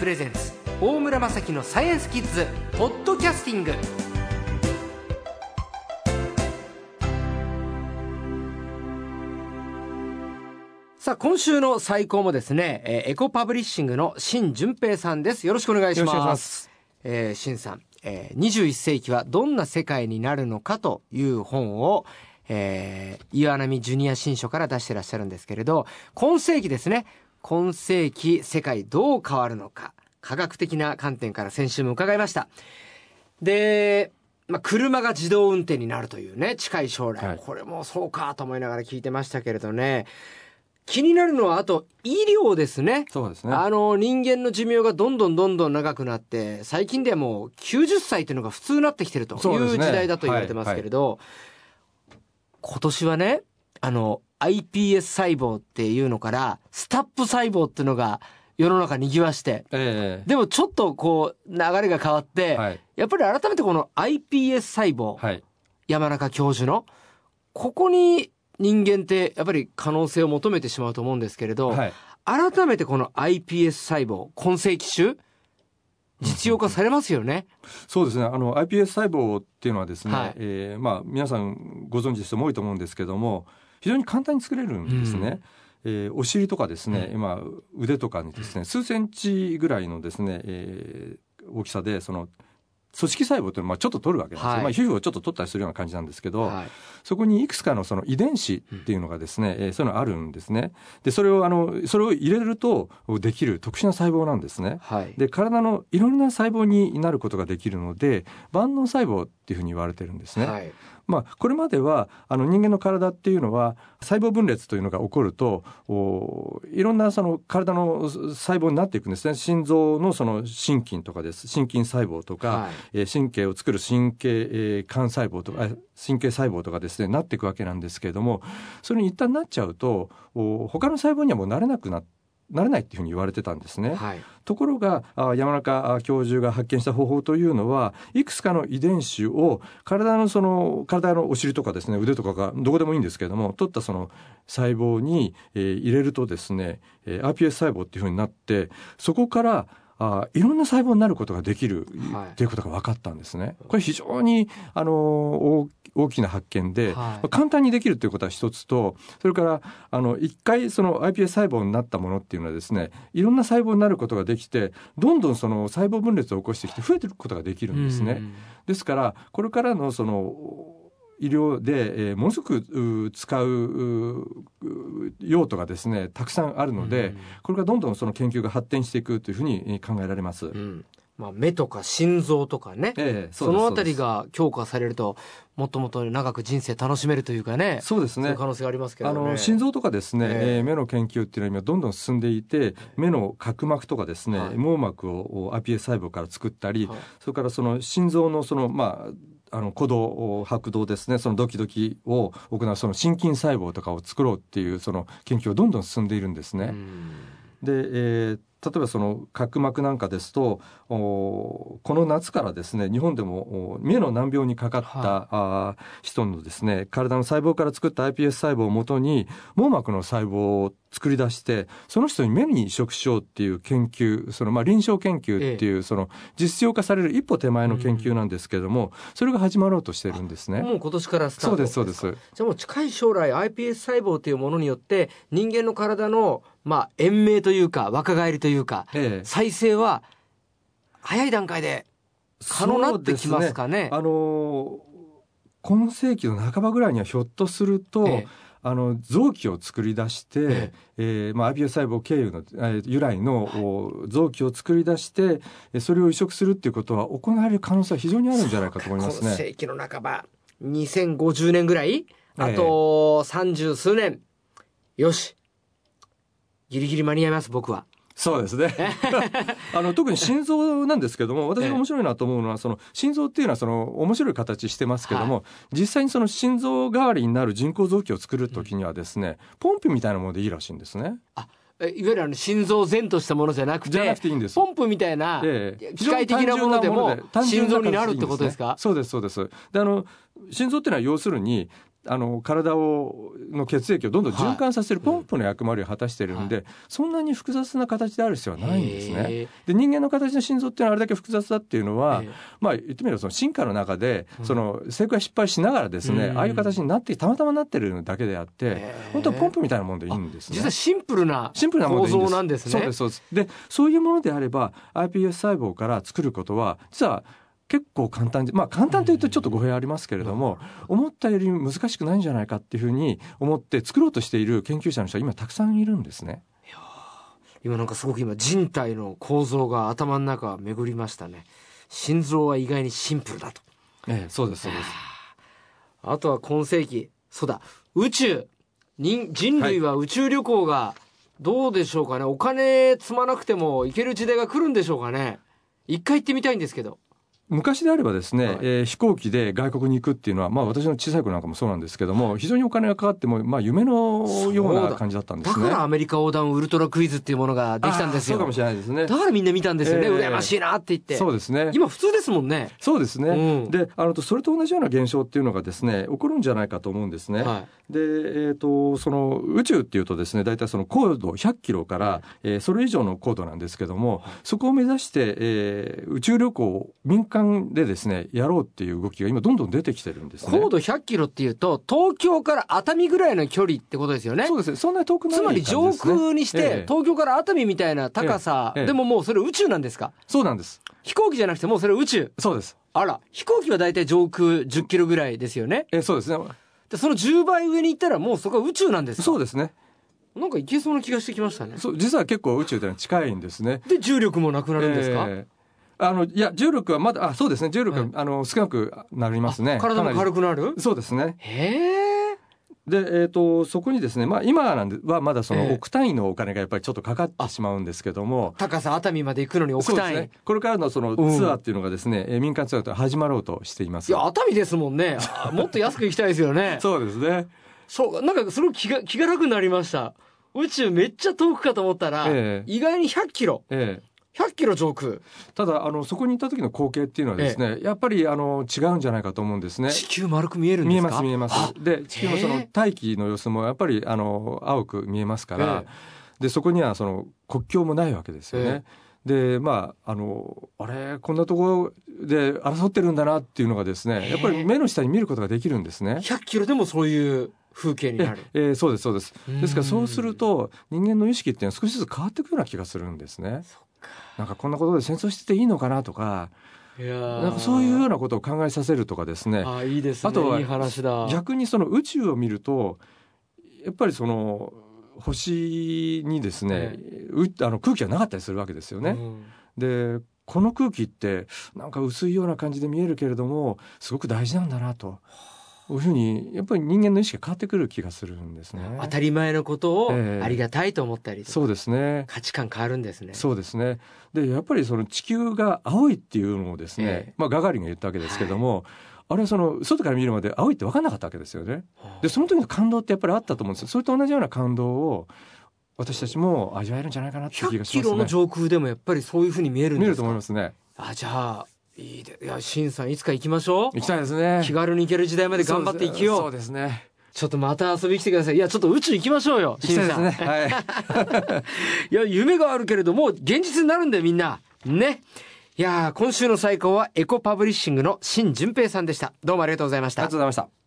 プレゼンツ大村雅樹のサイエンスキッズポッドキャスティング。さあ今週の最高もですね、えーエコパブリッシングの新純平さんです。よろしくお願いしよろしくお願いします。えー、新さん、えー、21世紀はどんな世界になるのかという本を、えー、岩波ジュニア新書から出してらっしゃるんですけれど、今世紀ですね。今世紀世界どう変わるのか、科学的な観点から先週も伺いました。で、まあ、車が自動運転になるというね、近い将来。はいこれもそうかと思いながら聞いてましたけれどね。気になるのは、あと、医療ですね。そうですね。あの、人間の寿命がどんどんどんどん長くなって、最近ではもう90歳というのが普通になってきてるという時代だと言われてますけれど、今年はね、あの、iPS 細胞っていうのから、スタップ細胞っていうのが世の中にぎわして、えでもちょっとこう、流れが変わって、えはい。やっぱり改めてこの iPS 細胞、はい。山中教授の、ここに人間ってやっぱり可能性を求めてしまうと思うんですけれど、はい。改めてこの iPS 細胞、今世紀種、実用化されますよね。そうですね。あの iPS 細胞っていうのはですね、はいえーまあ皆さんご存知の人も多いと思うんですけども、非常に簡単に作れるんですね。えーお尻とかですね、今腕とかにですね、数センチぐらいのですね、えー大きさでその組織細胞というのはまあちょっと取るわけですよ、はいまあ皮膚をちょっと取ったりするような感じなんですけど、はい。そこにいくつかのその遺伝子っていうのがですね、えーそういうのがあるんですね。で、それをあの、それを入れるとできる特殊な細胞なんですね。はい。で、体のいろんな細胞になることができるので、万能細胞っていうふうに言われてるんですね。はい。まあ、これまでは、あの人間の体っていうのは、細胞分裂というのが起こると、おいろんなその体の細胞になっていくんですね。心臓のその心筋とかです。心筋細胞とか、はいえー神経を作る神経、えー幹細胞とか、あ神経細胞とかですね、なっていくわけなんですけれども、それに一旦なっちゃうと、お他の細胞にはもうなれなくな、なれないっていうふうに言われてたんですね。はい。ところがあ山中あ教授が発見した方法というのはいくつかの遺伝子を体のその体のお尻とかですね腕とかがどこでもいいんですけれども取ったその細胞に、えー入れるとですね、えー iPS 細胞っていうふうになってそこからあいろんな細胞になることができる、はいっていうことが分かったんですね。これ非常にあの大大きな発見で、はい簡単にできるということは一つとそれからあの一回その iPS 細胞になったものっていうのはですねいろんな細胞になることができてどんどんその細胞分裂を起こしてきて増えていくことができるんですね。うんですからこれからのその医療で、えーものすごくう使う用途がですねたくさんあるので、うんこれがどんどんその研究が発展していくというふうにえー考えられます。うん。まあ、目とか心臓とかね。ええそのあたりがが強化されると、もっともっと長く人生楽しめるというかね。そうですね可能性がありますけどあね。の心臓とかですね、えええー目の研究っていうのは今どんどん進んでいて目の角膜とかですね、はい網膜を iPS 細胞から作ったり、はいそれからその心臓のそのまああの鼓動拍動ですねそのドキドキを行うその心筋細胞とかを作ろうっていうその研究がどんどん進んでいるんですね。うんで、えー例えばその角膜なんかですとおこの夏からですね日本でもお目の難病にかかった、はあー人のですね体の細胞から作った iPS 細胞をもとに網膜の細胞を作り出してその人に目に移植しようっていう研究そのまあ臨床研究っていう、その実用化される一歩手前の研究なんですけれども、それが始まろうとしてるんですね。もう今年からスタートそうですそうです。じゃあもう近い将来 iPS 細胞というものによって人間の体のまあ延命というか若返りというかええ。再生は早い段階で可能になってきますかね。あのー今世紀の半ばぐらいにはひょっとすると、ええ。あの臓器を作り出して、ええ。ーまあ、iPS 細胞経由の、えー由来の、お臓器を作り出してえーそれを移植するっていうことは行われる可能性は非常にあるんじゃないかと思いますね。今世紀の半ば2050年ぐらい？あと三十数年。よしギリギリ間に合います僕は。そうですね。あの特に心臓なんですけども、私が面白いなと思うのは、その心臓っていうのはその面白い形してますけども、実際にその心臓代わりになる人工臓器を作るときにはですね、ポンプみたいなものでいいらしいんですね。えいわゆるあの心臓前としたものじゃなくてじゃなくていいんです。ポンプみたいなええ機械的なものでも心臓になるってことですか？そうですそうです。であの心臓っていうのは要するにあの体をの血液をどんどん循環させるポンプの役割を果たしてるんで、はそんなに複雑な形である必要はないんですね。へで人間の形の心臓っていうのはあれだけ複雑だっていうのは、ええまあ言ってみればその進化の中でうんその成功や失敗しながらですね、うんああいう形になってたまたまなってるだけであって、本当はポンプみたいなもんでいいんですね。実はシンプルなシンプルな構造なんですね。そうですそうです。でそういうものであれば iPS 細胞から作ることは実は結構簡単でまあ簡単というとちょっと語弊ありますけれども、思ったより難しくないんじゃないかっていうふうに思って作ろうとしている研究者の人は今たくさんいるんですね。今なんかすごく今人体の構造が頭の中巡りましたね。心臓は意外にシンプルだと。ええ、そうですそうです。あとは今世紀、そうだ、宇宙。人人類は宇宙旅行がどうでしょうかね。お金積まなくても行ける時代が来るんでしょうかね。一回行ってみたいんですけど。昔であればですね、はいえー飛行機で外国に行くっていうのは、まあ私の小さい頃なんかもそうなんですけども、非常にお金がかかっても、まあ夢のような感じだったんですね。だからアメリカ横断ウルトラクイズっていうものができたんですよ。そうかもしれないですね。だからみんな見たんですよね。ええ羨ましいなって言って。そうですね。今普通ですもんね。そうですね。うんで、あの、それと同じような現象っていうのがですね、起こるんじゃないかと思うんですね。はで、えっ、と、その宇宙っていうとですね、大体その高度100キロから、えーそれ以上の高度なんですけども、そこを目指して、えー宇宙旅行を民間でですね、やろうっていう動きが今どんどん出てきてるんですい。ね。高度100キロっていうと、東京から熱海ぐらいの距離ってことですよねそう。ですね。そんなに遠くないつまり上空にして、ええ東京から熱海みたいな高さ、えでももうそれ宇宙なんですか？そうなんです。飛行機じゃなくてもうそれ宇宙。そうです。あら、飛行機はだいたい上空10キロぐらいですよね。えーそうですね。でその10倍上に行ったらもうそこは宇宙なんですか？そうですね。なんかいけそうな気がしてきましたね。そう、実は結構宇宙というのは近いんですね。で、重力もなくなるんですか、えーあの、いや、重力はまだ、あ、そうですね。重力は、はいあの、少なくなりますね。体も軽く。くなる？そうですね。へえ。で、えっ、と、そこにですね、まあ、今なんではまだそええの億単位のお金がやっぱりちょっとかかってしまうんですけども、高さ熱海まで行くのに億単位。ね。これからのそのうんツアーっていうのがですね、えー民間ツアーと始まろうとしています。いや、熱海ですもんね。あもっと安く行きたいですよね。そうですね。そう、なんかすごく気が、気が楽になりました。宇宙めっちゃ遠くかと思ったら、ええ意外に100キロ。ええ100キロ上空。ただ、あの、そこに行った時の光景っていうのはですね、やっぱり、あの、違うんじゃないかと思うんですね。地球丸く見えるんですか？見えます見えます。で地球のその大気の様子もやっぱりあの青く見えますから、えでそこにはその国境もないわけですよね。でまああのあれこんなところで争ってるんだなっていうのがですねやっぱり目の下に見ることができるんですね。100キロでもそういう風景になる。ええーそうですそうです。ですからそうするうん、と人間の意識っていうのは少しずつ変わっていくような気がするんですね。なんかこんなことで戦争してていいのかなとか、なんかそういうようなことを考えさせるとかですね。あいいですね。あとはいい話だ。逆にその宇宙を見るとやっぱりその星にですね、うあの空気がなかったりするわけですよね。うんでこの空気ってなんか薄いような感じで見えるけれどもすごく大事なんだなというふうにやっぱり人間の意識が変わってくる気がするんですね。当たり前のことをええありがたいと思ったりとかそうですね。価値観変わるんですね。そうですね。で、やっぱりその地球が青いっていうのをですね、ええまあガガーリンが言ったわけですけども、あれはその外から見るまで青いって分かんなかったわけですよね。で、その時の感動ってやっぱりあったと思うんですよ。それと同じような感動を私たちも味わえるんじゃないかなっていう気が100しますね。キロの上空でもやっぱりそういうふうに見えるん見るとですか思いますね。あじゃあいいでいやしんさんいつか行きましょう行きたいですね。気軽に行ける時代まで頑張って生きようそうですね。ちょっとまた遊びに来てくださいいやちょっと宇宙行きましょうよ行きたいですね。しんさんはい。いや夢があるけれども現実になるんだよみんなねいやー今週の最高はエコパブリッシングの新淳平さんでしたどうもありがとうございましたありがとうございました。